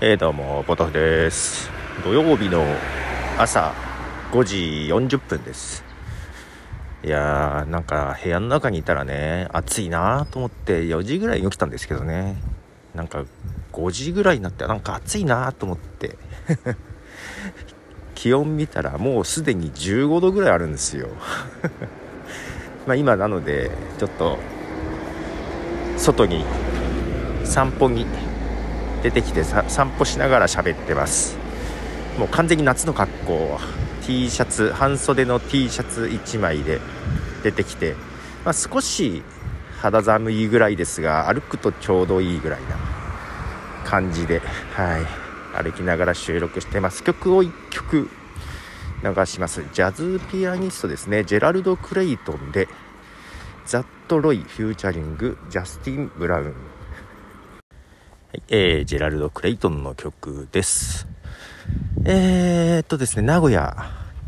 えー、どうもポトフです。土曜日の朝5時40分です。いやーなんか部屋の中にいたらね暑いなーと思って4時ぐらいに起きたんですけどね。なんか5時ぐらいになってなんか暑いなーと思って。気温見たらもうすでに15度ぐらいあるんですよ。ま今なのでちょっと外に散歩に出てきてさ散歩しながら喋ってます。もう完全に夏の格好。T シャツ半袖の T シャツ1枚で出てきて、まあ、少し肌寒いぐらいですが歩くとちょうどいいぐらいな感じで、はい、歩きながら収録してます。曲を1曲流します。ジャズピアニストですね。ジェラルド・クレイトンでザット・ロイフューチャリングジャスティン・ブラウン、はいえー、ジェラルド・クレイトンの曲です。えー、っとですね名古屋。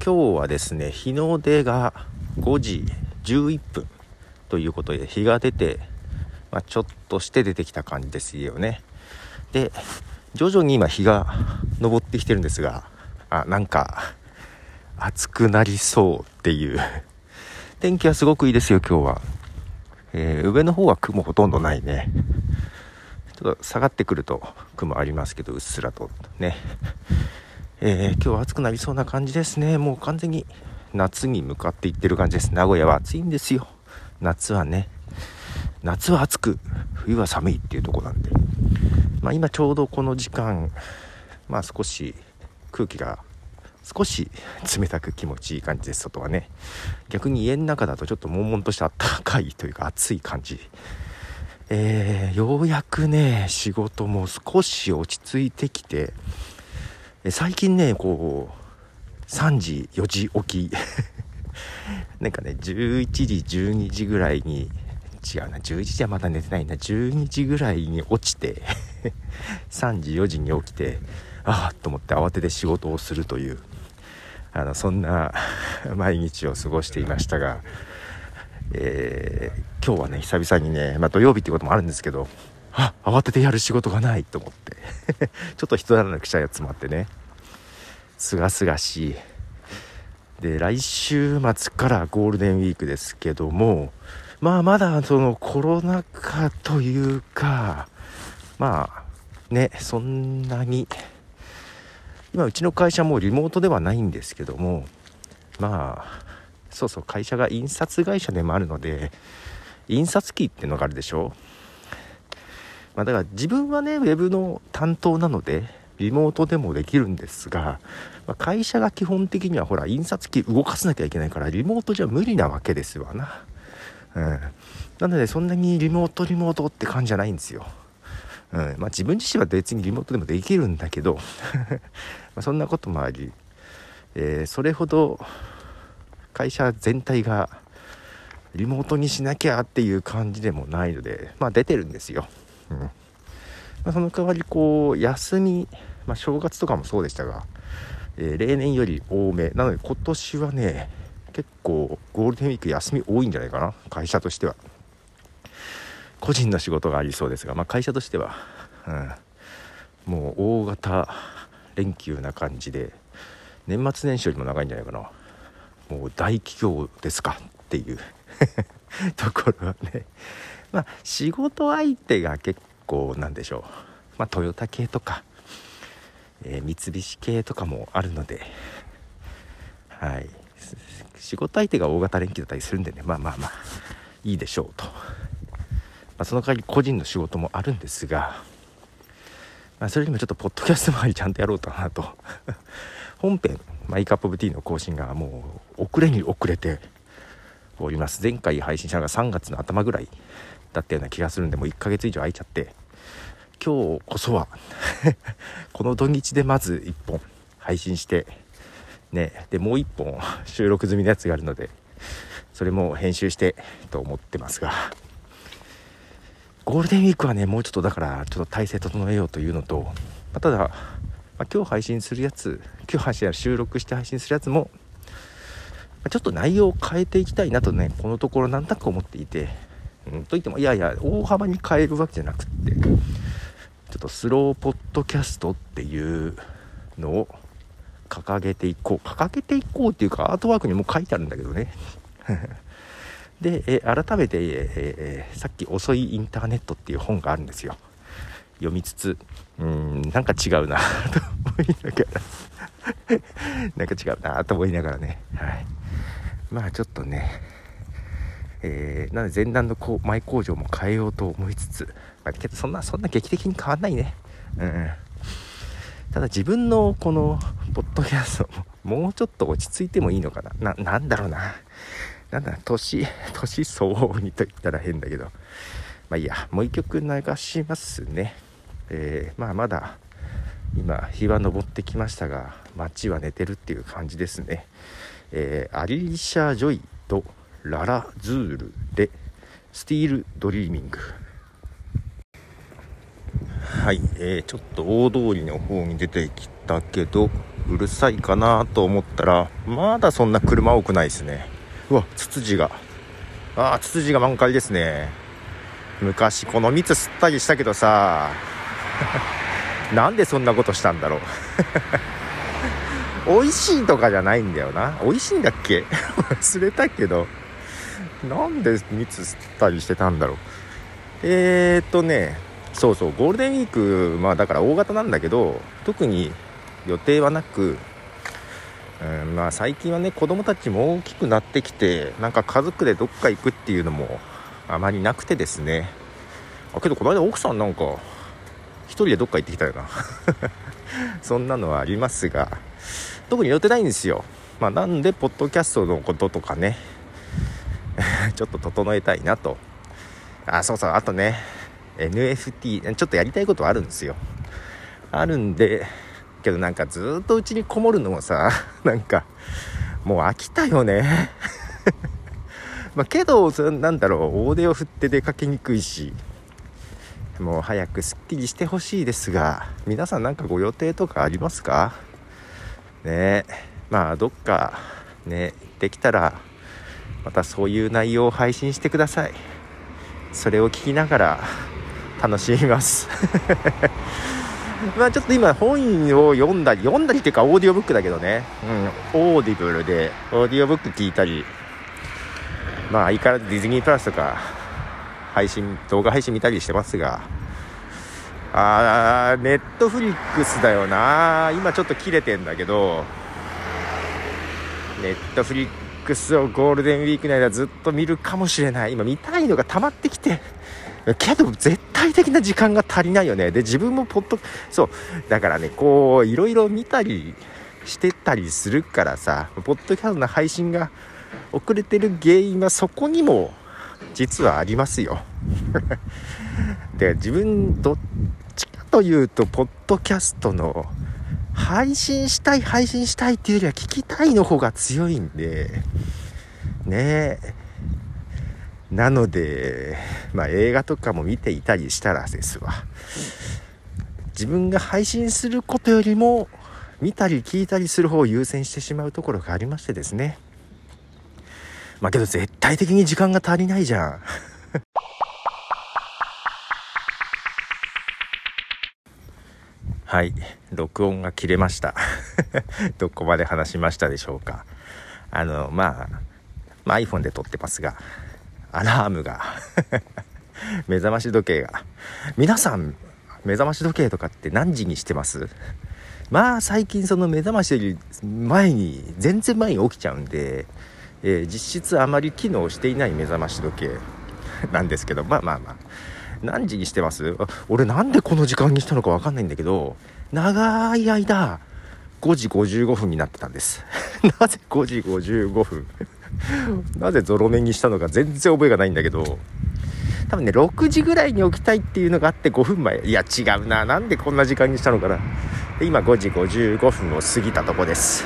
今日はですね日の出が5時11分。ということで日が出て、まあ、ちょっとして出てきた感じですよね。で徐々に今日が昇ってきてるんですがあなんか暑くなりそうっていう。天気はすごくいいですよ今日は、えー、上の方は雲ほとんどないね。ょっと下がってくると雲ありますけどうっすらとね。えー、今日は暑くなりそうな感じですね。もう完全に夏に向かっていってる感じです。名古屋は暑いんですよ。夏はね。夏は暑く冬は寒いっていうとこなんで。まあ今ちょうどこの時間まあ少し空気が少し冷たく気持ちいい感じです。外はね。逆に家の中だとちょっと悶々としてあったかいというか暑い感じえー、ようやくね仕事も少し落ち着いてきて最近ねこう3時4時起き。なんかね11時12時ぐらいに違うな11時はまだ寝てないな12時ぐらいに落ちて 3時4時に起きてああと思って慌てて仕事をするというあのそんな毎日を過ごしていましたが、えー、今日はね久々にね、まあ、土曜日っていうこともあるんですけどあ慌ててやる仕事がないと思って。ちょっと人だらけしたやつもあってね。すがすがしい。で来週末からゴールデンウィークですけどもまあまだそのコロナ禍というかまあねそんなに今うちの会社もリモートではないんですけどもまあそうそう会社が印刷会社でもあるので印刷機ってのがあるでしょ？まあ、だから自分はねウェブの担当なのでリモートでもできるんですが、まあ、会社が基本的にはほら印刷機動かさなきゃいけないからリモートじゃ無理なわけですわな、うん、なのでそんなにリモートリモートって感じじゃないんですよ。うん。まあ、自分自身は別にリモートでもできるんだけど まそんなこともあり、えー、それほど会社全体がリモートにしなきゃっていう感じでもないので、まあ、出てるんですよ。うん。まあ、その代わりこう休み、まあ、正月とかもそうでしたが、えー、例年より多め。なので今年はね結構ゴールデンウィーク休み多いんじゃないかな。会社としては。個人の仕事がありそうですが、まあ、会社としては、うん、もう大型連休な感じで年末年始よりも長いんじゃないかな。もう大企業ですかっていう ところはね。まあ仕事相手が結構なんでしょう。まあトヨタ系とか、えー、三菱系とかもあるので。はい。仕事相手が大型連休だったりするんでね。まあまあまあいいでしょうと。まあ、その代わり個人の仕事もあるんですが、まあ、それにもちょっとポッドキャスト周りちゃんとやろうかなと。本編マイカップオブティーの更新がもう遅れに遅れております。前回配信したのが3月の頭ぐらいだったような気がするんでもう1ヶ月以上空いちゃって。今日こそは この土日でまず1本配信してねでもう1本 収録済みのやつがあるのでそれも編集してと思ってますが。ゴールデンウィークはねもうちょっとだからちょっと体制整えようというのと、ま、ただ、まあ、今日配信するやつ今日配信や収録して配信するやつも、ま、ちょっと内容を変えていきたいなとねこのところなんとなく思っていて、うん、といってもいやいや大幅に変えるわけじゃなくってちょっとスローポッドキャストっていうのを掲げていこう。掲げていこうっていうかアートワークにも書いてあるんだけどね。で、え改めて、えー、さっき「遅いインターネット」っていう本があるんですよ。読みつつうんなんか違うな と思いながら。なんか違うなと思いながらね。はい。まあちょっとねえー、なので前段のこう前工場も変えようと思いつつ、まあ、けどそんなそんな劇的に変わんないね。うん。ただ自分のこのポッドキャストももうちょっと落ち着いてもいいのかな。ななんだろうな。なんだ年年相応にと言ったら変だけど。まあいいや。もう一曲流しますね。えー、まあまだ今日は昇ってきましたが街は寝てるっていう感じですね、えー、アリーシャ・ジョイとララ・ズールで Still Dreaming。はい、えー、ちょっと大通りの方に出てきたけどうるさいかなと思ったらまだそんな車多くないですね。うわツツジが。ああツツジが満開ですね。昔この蜜吸ったりしたけどさ なんでそんなことしたんだろう。美味しいとかじゃないんだよな。美味しいんだっけ？忘れたけど。なんで蜜吸ったりしてたんだろう。えー、っとねそうそうゴールデンウィークまあだから大型なんだけど特に予定はなく、うん、まあ最近はね子供たちも大きくなってきてなんか家族でどっか行くっていうのもあまりなくてですね。あけどこの間奥さんなんか1人でどっか行ってきたよな。そんなのはありますが特に予定ないんですよ。まあなんでポッドキャストのこととかね ちょっと整えたいなと。あそうそう。あとね NFT ちょっとやりたいことはあるんですよ。あるんでけどなんかずっとうちにこもるのもさ なんかもう飽きたよね。まあけどなんだろう大手を振って出かけにくいし。もう早くすっきりしてほしいですが皆さんなんかご予定とかありますか？ね。まあどっかねできたらまたそういう内容を配信してください。それを聞きながら楽しみます。まあちょっと今本を読んだり読んだりっていうかオーディオブックだけどね、うん、オーディブルでオーディオブック聞いたり。まあ相変わらずディズニープラスとか配信動画配信見たりしてますが。あーネットフリックスだよな。今ちょっと切れてんだけど。ネットフリックスをゴールデンウィークの間ずっと見るかもしれない。今見たいのが溜まってきて。けど絶対的な時間が足りないよね。で自分もポッドそう。だからねこういろいろ見たりしてたりするからさポッドキャストの配信が遅れてる原因はそこにも実はありますよ。で自分どっちかというとポッドキャストの配信したい配信したいっていうよりは聞きたいの方が強いんでね。えなので、まあ、映画とかも見ていたりしたらですわ。自分が配信することよりも見たり聞いたりする方を優先してしまうところがありましてですね。まあけど絶対的に時間が足りないじゃん。はい。録音が切れました。どこまで話しましたでしょうか。あのまあ、まあ、iPhone で撮ってますがアラームが。目覚まし時計が。皆さん目覚まし時計とかって何時にしてます？まあ最近その目覚ましより前に全然前に起きちゃうんで、えー、実質あまり機能していない目覚まし時計 なんですけどまあまあまあ。何時にしてます？俺なんでこの時間にしたのか分かんないんだけど長い間5時55分になってたんです。なぜ5時55分なぜゾロ目にしたのか全然覚えがないんだけど。多分ね6時ぐらいに起きたいっていうのがあって5分前。いや違うな。なんでこんな時間にしたのかな。で今5時55分を過ぎたとこです。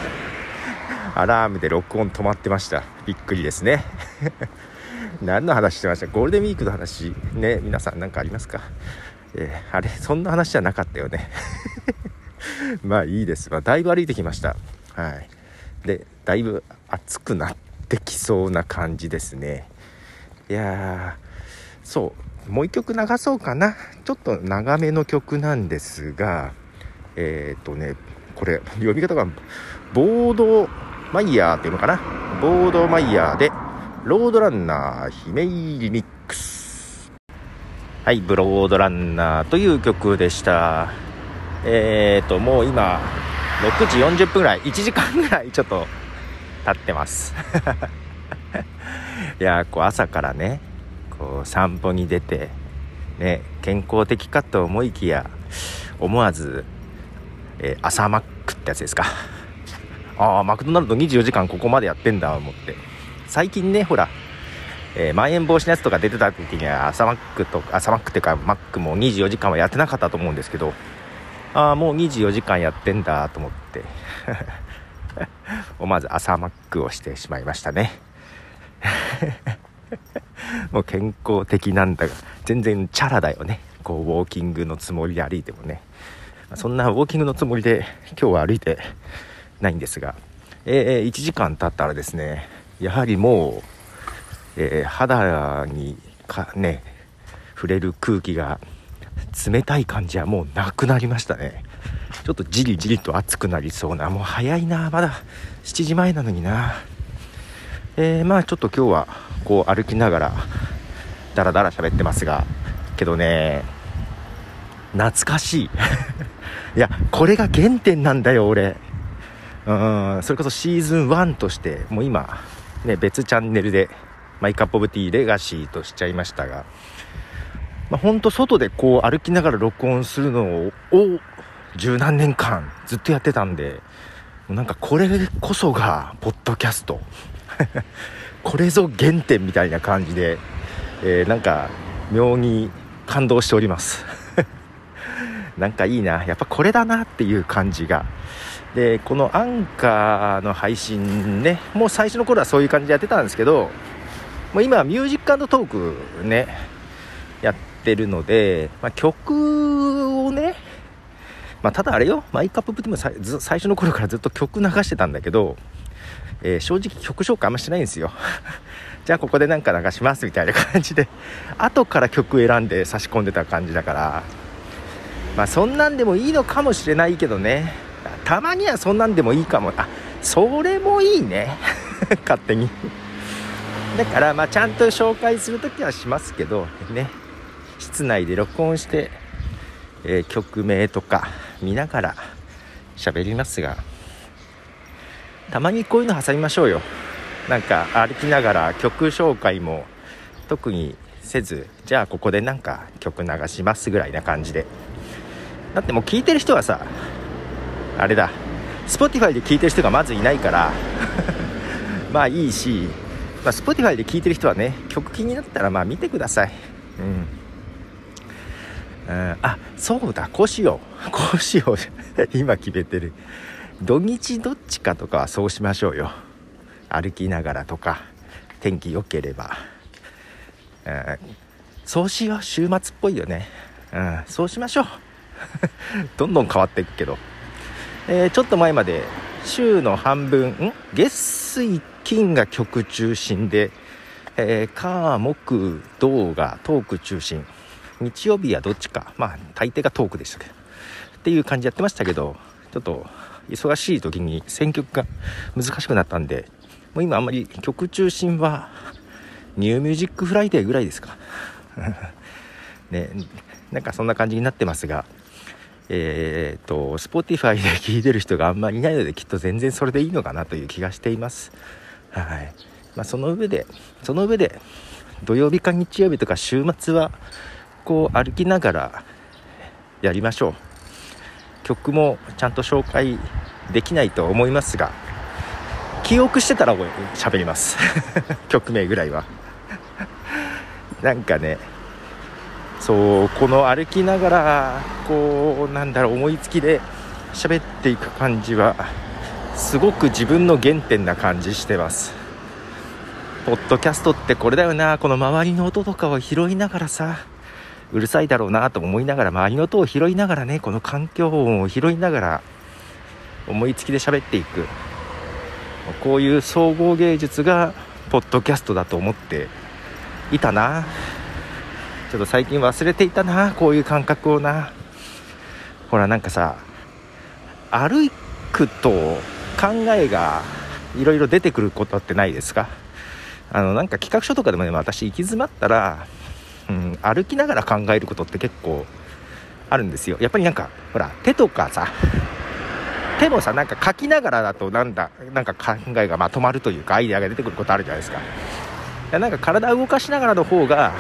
アラームで録音止まってました。びっくりですね。何の話してました？ゴールデンウィークの話？ね皆さん何かありますか？えー、あれそんな話じゃなかったよね。まあいいです、まあ、だいぶ歩いてきました。はい。でだいぶ暑くなってきそうな感じですね。いやーそう。もう一曲流そうかな。ちょっと長めの曲なんですがえっ、ー、とねこれ読み方がボードマイヤーっていうのかな？ボードマイヤーでロードランナー姫リミックス。はいブロードランナーという曲でした。えっ、ー、ともう今6時40分ぐらい1時間ぐらいちょっと経ってます。いやこう朝からねこう散歩に出てね健康的かと思いきや思わず、えー、朝マックってやつですか。ああマクドナルド24時間ここまでやってんだ思って。最近ねほらえー、まん延防止のやつとか出てた時には朝マックと朝マックっていうかマックも24時間はやってなかったと思うんですけどああもう24時間やってんだと思って。思わず朝マックをしてしまいましたね。もう健康的なんだが全然チャラだよね。こうウォーキングのつもりで歩いてもね。そんなウォーキングのつもりで今日は歩いてないんですが、えー、1時間経ったらですねやはりもう、えー、肌にかね触れる空気が冷たい感じはもうなくなりましたね。ちょっとじりじりと暑くなりそうなもう早いなまだ7時前なのにな。えー、まあちょっと今日はこう歩きながらダラダラ喋ってますがけどね懐かしい。いやこれが原点なんだよ俺。それこそシーズン1としてもう今ね別チャンネルでマイカップオブティーレガシーとしちゃいましたがまあ、ほんと外でこう歩きながら録音するのを十何年間ずっとやってたんでなんかこれこそがポッドキャスト。これぞ原点みたいな感じで、えー、なんか妙に感動しております。なんかいいなやっぱこれだなっていう感じがでこのアンカーの配信ねもう最初の頃はそういう感じでやってたんですけどもう今はミュージックトークねやってるので、まあ、曲をね、まあ、ただあれよ、 My Cup of Tea も最初の頃からずっと曲流してたんだけど、えー、正直曲紹介あんましてないんですよ。じゃあここでなんか流しますみたいな感じで、後から曲選んで差し込んでた感じだから、まあそんなんでもいいのかもしれないけどね、たまにはそんなんでもいいかも。あ、それもいいね。勝手に。だからまあちゃんと紹介するときはしますけど、ね。室内で録音して、えー、曲名とか見ながら喋りますがたまにこういうの挟みましょうよなんか歩きながら曲紹介も特にせずじゃあここでなんか曲流しますぐらいな感じでだってもう聴いてる人はさあれだ。Spotify で聴いてる人がまずいないから。まあいいし、まあ、Spotify で聴いてる人はね曲気になったらまあ見てください。うん。うん、あそうだ。こうしよう。こうしよう。今決めてる。土日どっちかとかはそうしましょうよ。歩きながらとか。天気良ければ、うん、そうしよう。週末っぽいよね、うん、そうしましょう。どんどん変わっていくけど、えー、ちょっと前まで週の半分ん？月水金が曲中心で、えー、火木土がトーク中心。日曜日はどっちか、まあ、大抵がトークでしたけど、っていう感じやってましたけど、ちょっと、忙しい時に選曲が難しくなったんで、もう今あんまり曲中心は、 New Music Friday ぐらいですか。ね、なんかそんな感じになってますが、えー、っと、Spotify で聴いてる人があんまりいないので、きっと全然それでいいのかなという気がしています。はい。まあ、その上で、その上で、土曜日か日曜日とか週末は、こう歩きながらやりましょう曲もちゃんと紹介できないと思いますが記憶してたら喋ります 曲名ぐらいはなんかねそうこの歩きながらこうなんだろう思いつきで喋っていく感じはすごく自分の原点な感じしてます。ポッドキャストってこれだよなこの周りの音とかを拾いながらさうるさいだろうなと思いながら周りの音を拾いながらねこの環境音を拾いながら思いつきで喋っていく。こういう総合芸術がポッドキャストだと思っていたな。ちょっと最近忘れていたなこういう感覚をな。ほらなんかさ歩くと考えがいろいろ出てくることってないですか？あのなんか企画書とかでもね私行き詰まったら、うん、歩きながら考えることって結構あるんですよ。やっぱりなんかほら手とかさ手もさなんか書きながらだとなんだなんか考えがまとまるというかアイデアが出てくることあるじゃないですか。なんか体を動かしながらの方が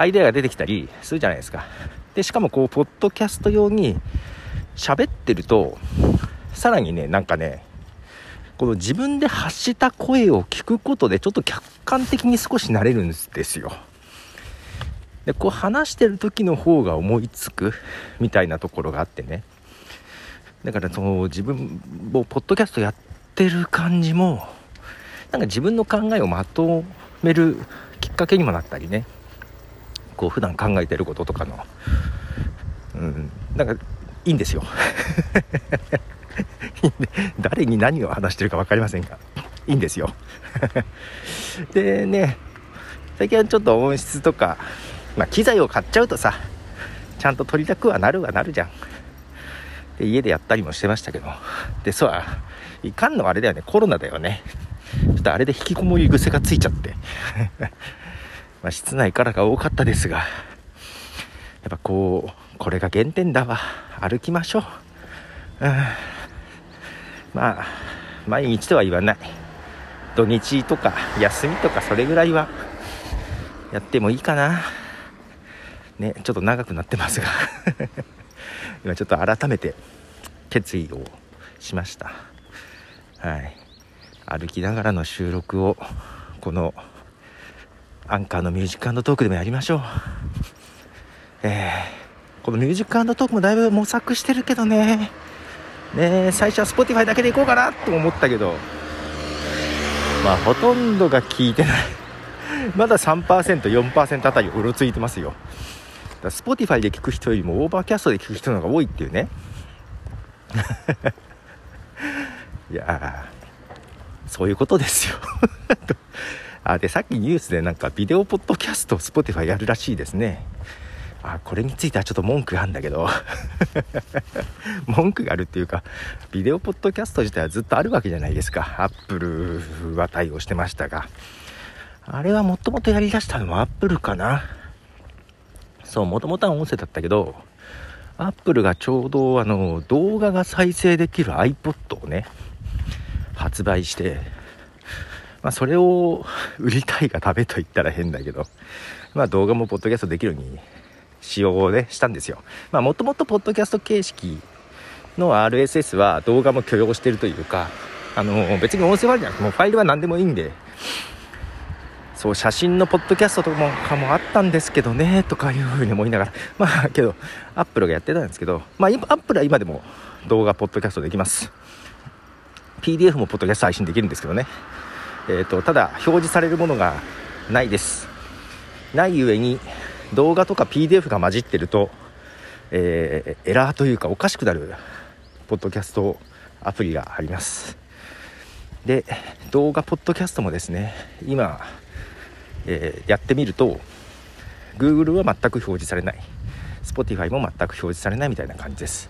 アイデアが出てきたりするじゃないですか。でしかもこうポッドキャスト用に喋ってるとさらにねなんかねこの自分で発した声を聞くことでちょっと客観的に少しなれるんですよ。でこう話してる時の方が思いつくみたいなところがあってね。だからその自分もポッドキャストやってる感じもなんか自分の考えをまとめるきっかけにもなったりね。こう普段考えてることとかの。うん。なんかいいんですよ。誰に何を話してるか分かりませんが。いいんですよ。でね最近はちょっと音質とか、まあ、機材を買っちゃうとさちゃんと撮りたくはなるはなるじゃん。で家でやったりもしてましたけど。でそういかんのはあれだよね。コロナだよね。ちょっとあれで引きこもり癖がついちゃって。まあ室内からが多かったですがやっぱこうこれが原点だわ。歩きましょう。うん。まあ毎日とは言わない。土日とか休みとかそれぐらいはやってもいいかな。ねちょっと長くなってますが。今ちょっと改めて決意をしました。はい。歩きながらの収録をこのアンカーのミュージックトークでもやりましょう。えー、このミュージックトークもだいぶ模索してるけどね。ね最初は Spotify だけでいこうかなと思ったけど。まあほとんどが聞いてない。まだ 3%4% あたりうろついてますよ。だ Spotify で聞く人よりもオーバーキャストで聞く人の方が多いっていうね。いやそういうことですよ。あでさっきニュースでなんかビデオポッドキャスト Spotify やるらしいですね。あこれについてはちょっと文句があるんだけど。文句があるっていうかビデオポッドキャスト自体はずっとあるわけじゃないですか。アップルは対応してましたが。あれはもともとやりだしたのはアップルかな。そうもともとは音声だったけどアップルがちょうどあの動画が再生できる iPod をね発売してまあ、それを売りたいがためと言ったら変だけど、まあ、動画もポッドキャストできるように使用をねしたんですよ。まあもともとポッドキャスト形式の RSS は動画も許容してるというかあの別に音声ファイルじゃなくてもファイルは何でもいいんで。そう写真のポッドキャストとかもあったんですけどねとかいうふうに思いながら。まあけどアップルがやってたんですけどまあアップルは今でも動画ポッドキャストできます。PDF もポッドキャスト配信できるんですけどね。えーとただ表示されるものがないです。ない上に動画とか PDF が混じってると、えー、エラーというかおかしくなるポッドキャストアプリがあります。で動画ポッドキャストもですね今、えー、やってみると Google は全く表示されない。Spotify も全く表示されないみたいな感じです。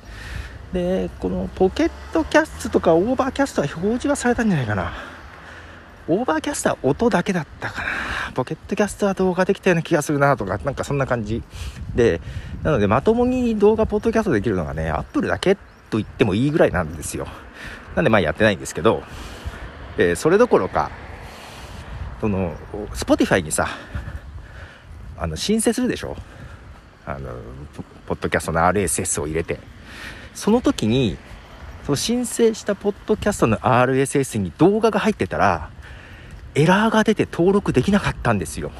でこのポケットキャストとかオーバーキャストは表示はされたんじゃないかな。オーバーキャストは音だけだったかなポケットキャストは動画できたような気がするなとか、なんかそんな感じで、なのでまともに動画ポッドキャストできるのがね、アップルだけと言ってもいいぐらいなんですよ。なんでまあやってないんですけど、えー、それどころか、その、Spotify にさ、あの、申請するでしょ？あの、ポッドキャストの RSS を入れて。その時に、その申請したポッドキャストの RSS に動画が入ってたら、エラーが出て登録できなかったんですよ。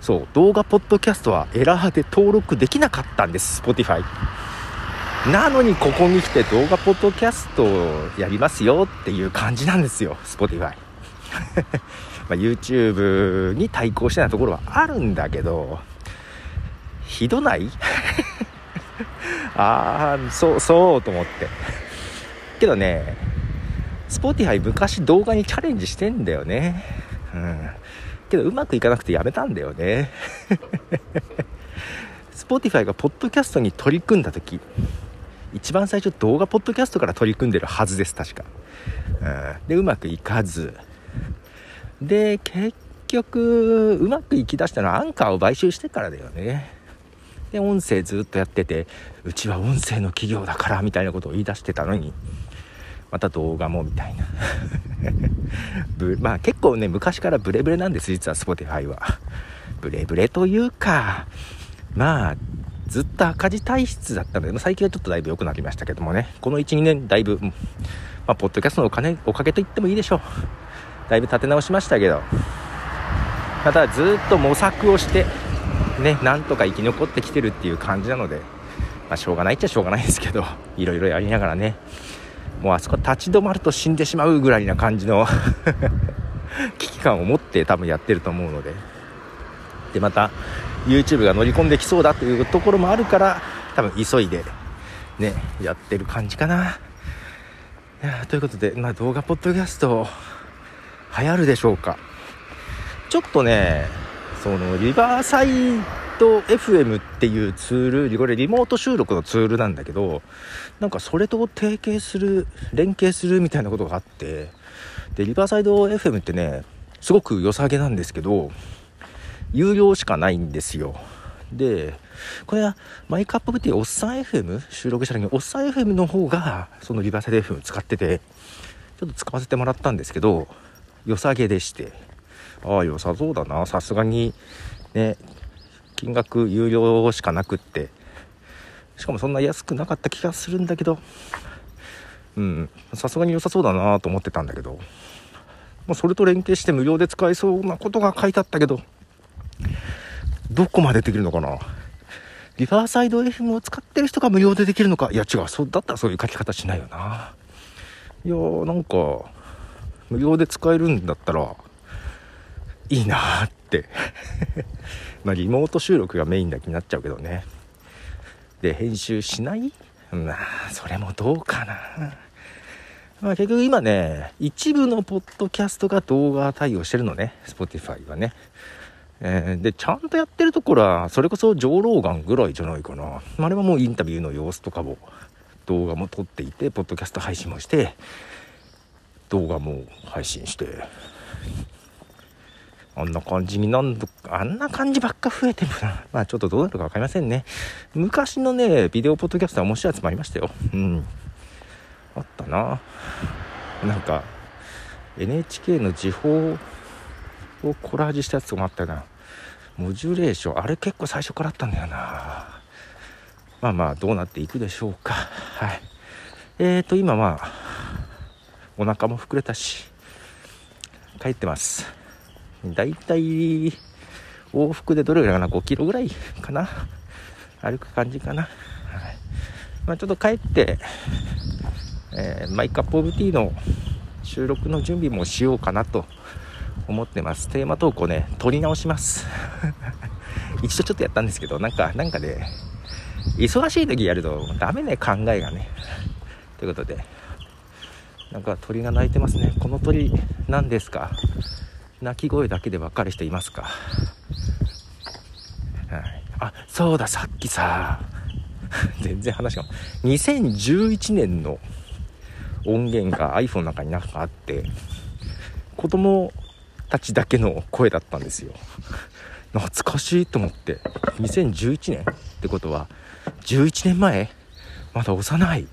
そう動画ポッドキャストはエラーで登録できなかったんです Spotify なのにここに来て動画ポッドキャストをやりますよっていう感じなんですよ Spotify ま YouTube に対抗してないところはあるんだけどひどない？ああそうそうと思って。けどね Spotify 昔動画にチャレンジしてんだよね。うん。けどうまくいかなくてやめたんだよね。Spotify がポッドキャストに取り組んだ時一番最初動画ポッドキャストから取り組んでるはずです確か、うん、でうまくいかず。で結局うまくいきだしたのはアンカーを買収してからだよね。で音声ずっとやっててうちは音声の企業だからみたいなことを言い出してたのに。また動画もみたいな。まあ結構ね昔からブレブレなんです実は Spotify は。ブレブレというかまあずっと赤字体質だったので、最近はちょっとだいぶ良くなりましたけどもね。この12年だいぶ、まあ、ポッドキャストのお金おかげと言ってもいいでしょう。だいぶ立て直しましたけど。またずっと模索をしてねなんとか生き残ってきてるっていう感じなので、まあ、しょうがないっちゃしょうがないですけどいろいろやりながらね。もうあそこ立ち止まると死んでしまうぐらいな感じの 危機感を持って多分やってると思うので。でまた YouTube が乗り込んできそうだというところもあるから多分急いでねやってる感じかな。ということで、まあ、動画ポッドキャスト流行るでしょうか。ちょっとねそのリバーサイド FM っていうツールこれリモート収録のツールなんだけどなんかそれと提携する連携するみたいなことがあってでリバーサイド FM ってねすごく良さげなんですけど有料しかないんですよ。でこれはマイクアップブティーおっさん FM 収録した時におっさん FM の方がそのリバーサイド FM 使っててちょっと使わせてもらったんですけど良さげでして。ああ良さそうだな。さすがにね金額有料しかなくって。しかもそんな安くなかった気がするんだけど。うん。さすがに良さそうだなと思ってたんだけど、まあ、それと連携して無料で使えそうなことが書いてあったけど。どこまでできるのかな。リバーサイド FM を使ってる人が無料でできるのか。いや違う。そうだったらそういう書き方しないよな。いやーなんか無料で使えるんだったらいいなって。まあリモート収録がメインだけになっちゃうけどね。で編集しない？まあそれもどうかな。まあ結局今ね一部のポッドキャストが動画対応してるのね。Spotify はね。えー、でちゃんとやってるところはそれこそ上老眼ぐらいじゃないかな。あれはもうインタビューの様子とかも動画も撮っていてポッドキャスト配信もして動画も配信して。あんな感じになんどあんな感じばっか増えてもな。まあちょっとどうなるか分かりませんね。昔のねビデオポッドキャストは面白いやつもありましたよ。うん。あったな。なんか NHK の時報をコラージュしたやつもあったな。モジュレーションあれ結構最初からあったんだよな。まあまあどうなっていくでしょうか。はい。えーと今まあお腹も膨れたし帰ってます。だいたい往復でどれぐらいかな？5キロぐらいかな？歩く感じかな、はい。まあ、ちょっと帰って、えー、マイカップオブティーの収録の準備もしようかなと思ってます。テーマ投稿ね撮り直します。一度ちょっとやったんですけどなんかなんかね忙しい時やるとダメね考えがね。ということでなんか鳥が鳴いてますね。この鳥何ですか？鳴き声だけで分かる人いますか、はい、あそうださっきさ。全然話が。2011年の音源が iPhone の中になんかあって子供たちだけの声だったんですよ。懐かしいと思って。2011年ってことは11年前？まだ幼い。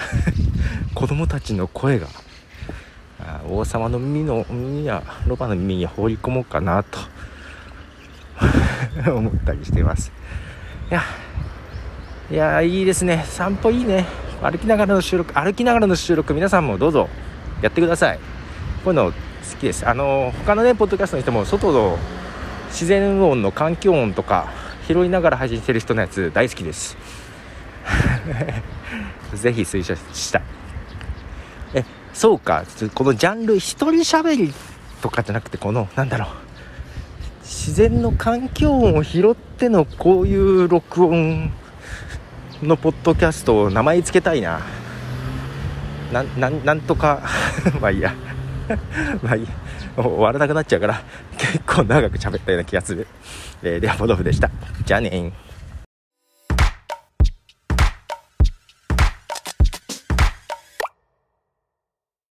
子供たちの声が王様の耳の耳やロバの耳に放り込もうかなと。思ったりしています。いやいやいいですね。散歩いいね。歩きながらの収録歩きながらの収録皆さんもどうぞやってください。こういうの好きです。あの他のねポッドキャストの人も外の自然音の環境音とか拾いながら配信してる人のやつ大好きです。ぜひ推奨したい。えそうか。このジャンル一人喋りとかじゃなくてこのなんだろう。自然の環境音を拾ってのこういう録音のポッドキャストを名前つけたいな。なんなんとか。まあいいや。まあいいや。終わらなくなっちゃうから結構長く喋ったような気がする。えー、では、ポドフでした。じゃあねー。